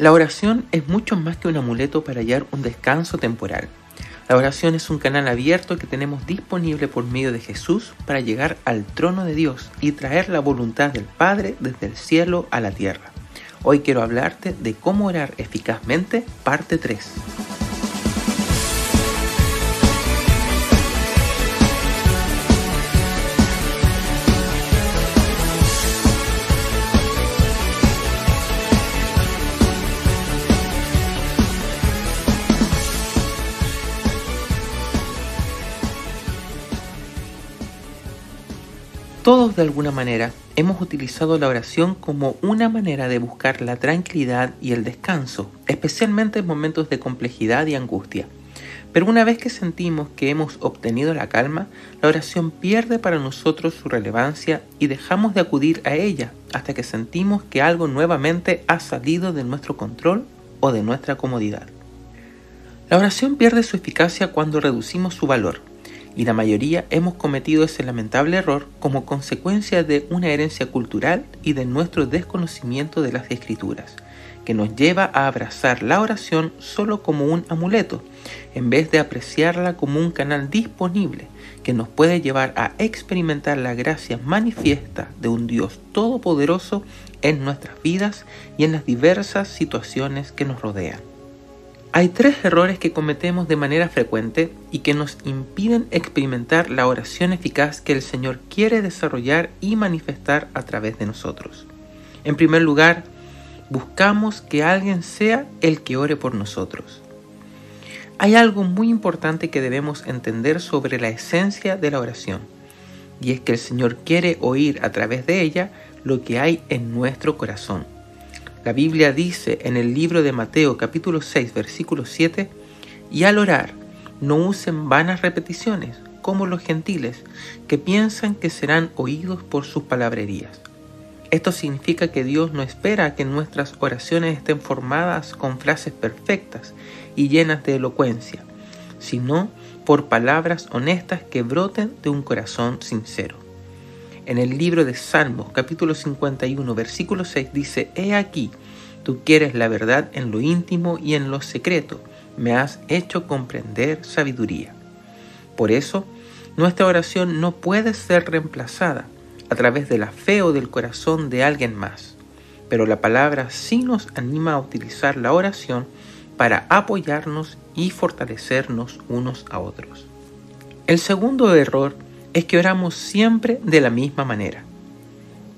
La oración es mucho más que un amuleto para hallar un descanso temporal. La oración es un canal abierto que tenemos disponible por medio de Jesús para llegar al trono de Dios y traer la voluntad del Padre desde el cielo a la tierra. Hoy quiero hablarte de cómo orar eficazmente, parte 3. Todos de alguna manera hemos utilizado la oración como una manera de buscar la tranquilidad y el descanso, especialmente en momentos de complejidad y angustia. Pero una vez que sentimos que hemos obtenido la calma, la oración pierde para nosotros su relevancia y dejamos de acudir a ella hasta que sentimos que algo nuevamente ha salido de nuestro control o de nuestra comodidad. La oración pierde su eficacia cuando reducimos su valor y la mayoría hemos cometido ese lamentable error como consecuencia de una herencia cultural y de nuestro desconocimiento de las escrituras, que nos lleva a abrazar la oración solo como un amuleto, en vez de apreciarla como un canal disponible que nos puede llevar a experimentar la gracia manifiesta de un Dios todopoderoso en nuestras vidas y en las diversas situaciones que nos rodean. Hay tres errores que cometemos de manera frecuente y que nos impiden experimentar la oración eficaz que el Señor quiere desarrollar y manifestar a través de nosotros. En primer lugar, buscamos que alguien sea el que ore por nosotros. Hay algo muy importante que debemos entender sobre la esencia de la oración, y es que el Señor quiere oír a través de ella lo que hay en nuestro corazón. La Biblia dice en el libro de Mateo capítulo 6 versículo 7, y al orar no usen vanas repeticiones como los gentiles que piensan que serán oídos por sus palabrerías. Esto significa que Dios no espera que nuestras oraciones estén formadas con frases perfectas y llenas de elocuencia, sino por palabras honestas que broten de un corazón sincero. En el libro de Salmos, capítulo 51, versículo 6, dice, He aquí, tú quieres la verdad en lo íntimo y en lo secreto, me has hecho comprender sabiduría. Por eso, nuestra oración no puede ser reemplazada a través de la fe o del corazón de alguien más, pero la palabra sí nos anima a utilizar la oración para apoyarnos y fortalecernos unos a otros. El segundo error es que oramos siempre de la misma manera.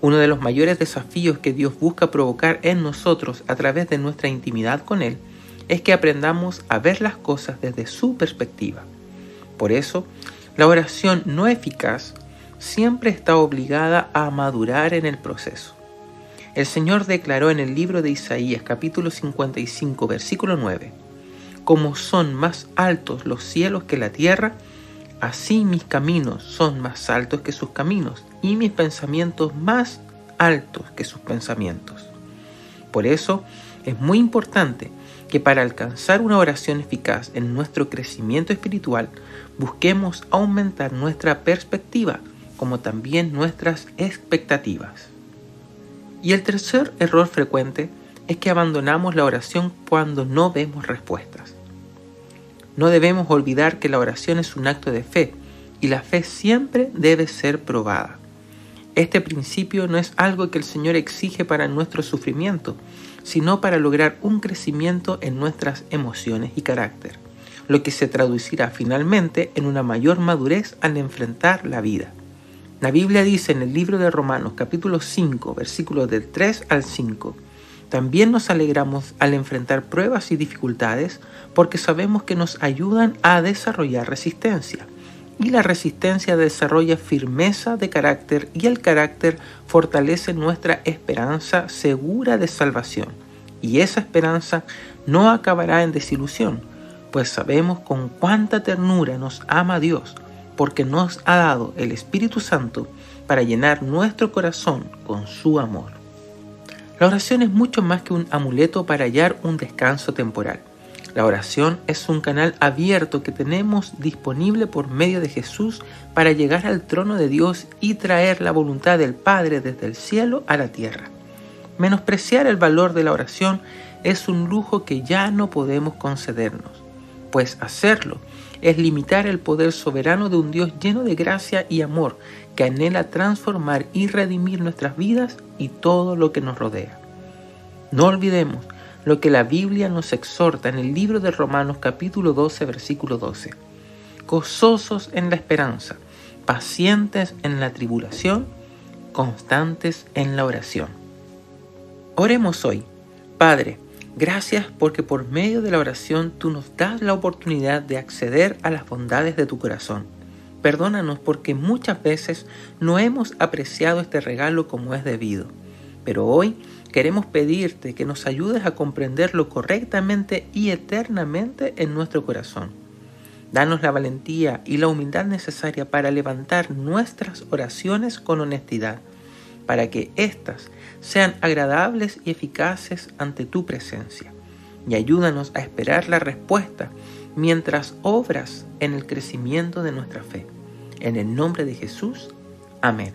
Uno de los mayores desafíos que Dios busca provocar en nosotros a través de nuestra intimidad con Él es que aprendamos a ver las cosas desde su perspectiva. Por eso, la oración no eficaz siempre está obligada a madurar en el proceso. El Señor declaró en el libro de Isaías capítulo 55 versículo 9, Como son más altos los cielos que la tierra, Así mis caminos son más altos que sus caminos y mis pensamientos más altos que sus pensamientos. Por eso es muy importante que para alcanzar una oración eficaz en nuestro crecimiento espiritual busquemos aumentar nuestra perspectiva como también nuestras expectativas. Y el tercer error frecuente es que abandonamos la oración cuando no vemos respuestas. No debemos olvidar que la oración es un acto de fe y la fe siempre debe ser probada. Este principio no es algo que el Señor exige para nuestro sufrimiento, sino para lograr un crecimiento en nuestras emociones y carácter, lo que se traducirá finalmente en una mayor madurez al enfrentar la vida. La Biblia dice en el libro de Romanos capítulo 5 versículos del 3 al 5, también nos alegramos al enfrentar pruebas y dificultades porque sabemos que nos ayudan a desarrollar resistencia. Y la resistencia desarrolla firmeza de carácter y el carácter fortalece nuestra esperanza segura de salvación. Y esa esperanza no acabará en desilusión, pues sabemos con cuánta ternura nos ama Dios, porque nos ha dado el Espíritu Santo para llenar nuestro corazón con su amor. La oración es mucho más que un amuleto para hallar un descanso temporal. La oración es un canal abierto que tenemos disponible por medio de Jesús para llegar al trono de Dios y traer la voluntad del Padre desde el cielo a la tierra. Menospreciar el valor de la oración es un lujo que ya no podemos concedernos, pues hacerlo es limitar el poder soberano de un Dios lleno de gracia y amor que anhela transformar y redimir nuestras vidas y todo lo que nos rodea. No olvidemos lo que la Biblia nos exhorta en el libro de Romanos capítulo 12 versículo 12. Gozosos en la esperanza, pacientes en la tribulación, constantes en la oración. Oremos hoy. Padre, gracias porque por medio de la oración tú nos das la oportunidad de acceder a las bondades de tu corazón. Perdónanos porque muchas veces no hemos apreciado este regalo como es debido. Pero hoy queremos pedirte que nos ayudes a comprenderlo correctamente y eternamente en nuestro corazón. Danos la valentía y la humildad necesaria para levantar nuestras oraciones con honestidad, para que éstas sean agradables y eficaces ante tu presencia. Y ayúdanos a esperar la respuesta mientras obras en el crecimiento de nuestra fe. En el nombre de Jesús. Amén.